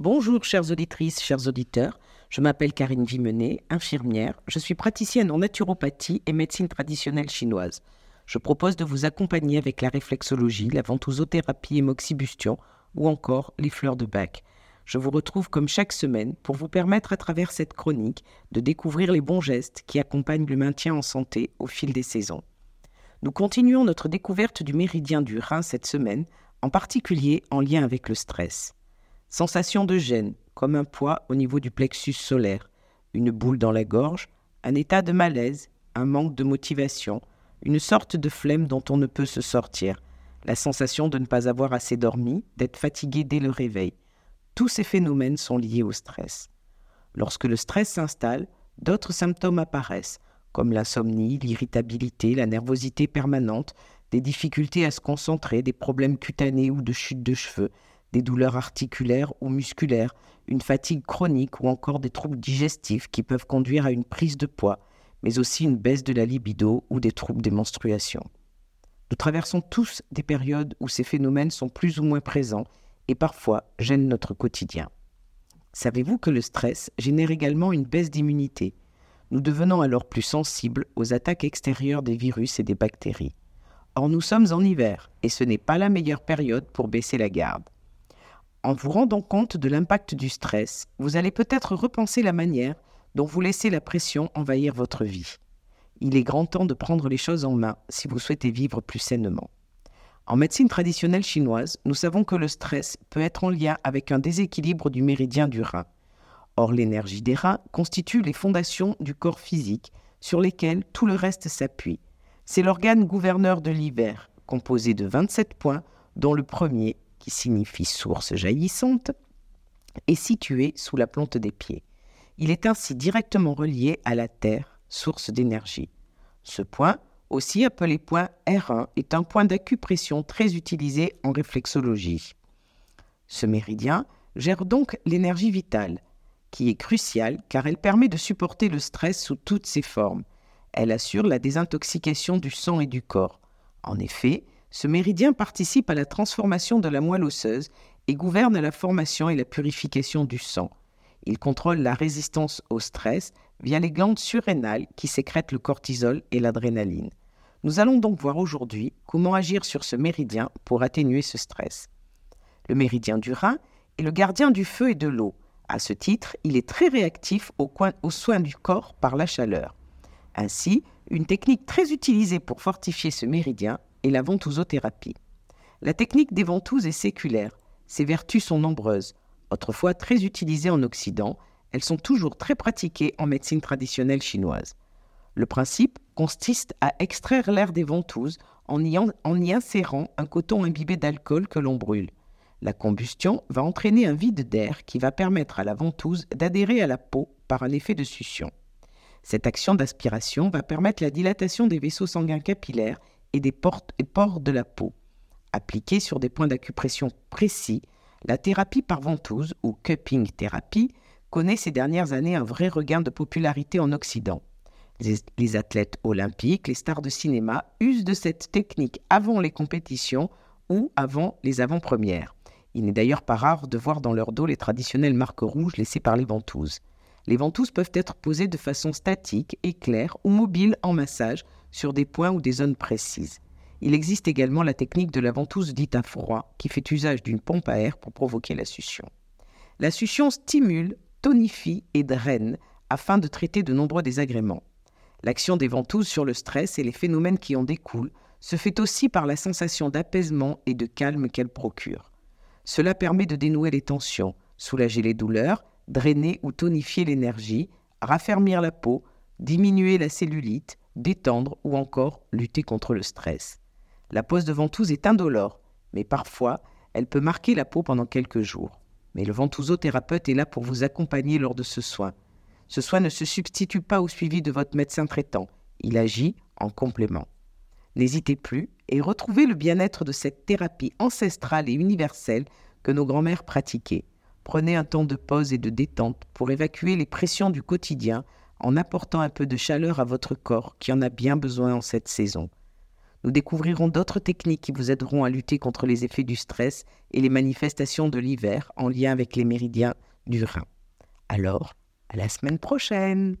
Bonjour chères auditrices, chers auditeurs. Je m'appelle Karine Vimenet, infirmière. Je suis praticienne en naturopathie et médecine traditionnelle chinoise. Je propose de vous accompagner avec la réflexologie, la ventousothérapie et moxibustion ou encore les fleurs de bac. Je vous retrouve comme chaque semaine pour vous permettre à travers cette chronique de découvrir les bons gestes qui accompagnent le maintien en santé au fil des saisons. Nous continuons notre découverte du méridien du rein cette semaine, en particulier en lien avec le stress. Sensation de gêne, comme un poids au niveau du plexus solaire, une boule dans la gorge, un état de malaise, un manque de motivation, une sorte de flemme dont on ne peut se sortir, la sensation de ne pas avoir assez dormi, d'être fatigué dès le réveil. Tous ces phénomènes sont liés au stress. Lorsque le stress s'installe, d'autres symptômes apparaissent, comme l'insomnie, l'irritabilité, la nervosité permanente, des difficultés à se concentrer, des problèmes cutanés ou de chute de cheveux, des douleurs articulaires ou musculaires, une fatigue chronique ou encore des troubles digestifs qui peuvent conduire à une prise de poids, mais aussi une baisse de la libido ou des troubles des menstruations. Nous traversons tous des périodes où ces phénomènes sont plus ou moins présents et parfois gênent notre quotidien. Savez-vous que le stress génère également une baisse d'immunité? Nous devenons alors plus sensibles aux attaques extérieures des virus et des bactéries. Or nous sommes en hiver et ce n'est pas la meilleure période pour baisser la garde. En vous rendant compte de l'impact du stress, vous allez peut-être repenser la manière dont vous laissez la pression envahir votre vie. Il est grand temps de prendre les choses en main si vous souhaitez vivre plus sainement. En médecine traditionnelle chinoise, nous savons que le stress peut être en lien avec un déséquilibre du méridien du rein. Or, l'énergie des reins constitue les fondations du corps physique sur lesquelles tout le reste s'appuie. C'est l'organe gouverneur de l'hiver, composé de 27 points, dont le premier, signifie source jaillissante, est situé sous la plante des pieds. Il est ainsi directement relié à la Terre, source d'énergie. Ce point, aussi appelé point R1, est un point d'acupression très utilisé en réflexologie. Ce méridien gère donc l'énergie vitale, qui est cruciale car elle permet de supporter le stress sous toutes ses formes. Elle assure la désintoxication du sang et du corps. En effet, ce méridien participe à la transformation de la moelle osseuse et gouverne la formation et la purification du sang. Il contrôle la résistance au stress via les glandes surrénales qui sécrètent le cortisol et l'adrénaline. Nous allons donc voir aujourd'hui comment agir sur ce méridien pour atténuer ce stress. Le méridien du rein est le gardien du feu et de l'eau. À ce titre, il est très réactif aux, soins du corps par la chaleur. Ainsi, une technique très utilisée pour fortifier ce méridien est la ventousothérapie. La technique des ventouses est séculaire. Ses vertus sont nombreuses. Autrefois très utilisées en Occident, elles sont toujours très pratiquées en médecine traditionnelle chinoise. Le principe consiste à extraire l'air des ventouses en y, en y insérant un coton imbibé d'alcool que l'on brûle. La combustion va entraîner un vide d'air qui va permettre à la ventouse d'adhérer à la peau par un effet de succion. Cette action d'aspiration va permettre la dilatation des vaisseaux sanguins capillaires et des pores de la peau. Appliquée sur des points d'acupression précis, la thérapie par ventouse ou cupping thérapie connaît ces dernières années un vrai regain de popularité en Occident. Les, athlètes olympiques, les stars de cinéma usent de cette technique avant les compétitions ou avant les avant-premières. Il n'est d'ailleurs pas rare de voir dans leur dos les traditionnelles marques rouges laissées par les ventouses. Les ventouses peuvent être posées de façon statique, éclair ou mobile en massage sur des points ou des zones précises. Il existe également la technique de la ventouse dite à froid, qui fait usage d'une pompe à air pour provoquer la succion. La succion stimule, tonifie et draine afin de traiter de nombreux désagréments. L'action des ventouses sur le stress et les phénomènes qui en découlent se fait aussi par la sensation d'apaisement et de calme qu'elle procure. Cela permet de dénouer les tensions, soulager les douleurs, drainer ou tonifier l'énergie, raffermir la peau, diminuer la cellulite, détendre ou encore lutter contre le stress. La pose de ventouse est indolore, mais parfois elle peut marquer la peau pendant quelques jours. Mais le ventousothérapeute est là pour vous accompagner lors de ce soin. Ce soin ne se substitue pas au suivi de votre médecin traitant, il agit en complément. N'hésitez plus et retrouvez le bien-être de cette thérapie ancestrale et universelle que nos grands-mères pratiquaient. Prenez un temps de pause et de détente pour évacuer les pressions du quotidien en apportant un peu de chaleur à votre corps qui en a bien besoin en cette saison. Nous découvrirons d'autres techniques qui vous aideront à lutter contre les effets du stress et les manifestations de l'hiver en lien avec les méridiens du rein. Alors, à la semaine prochaine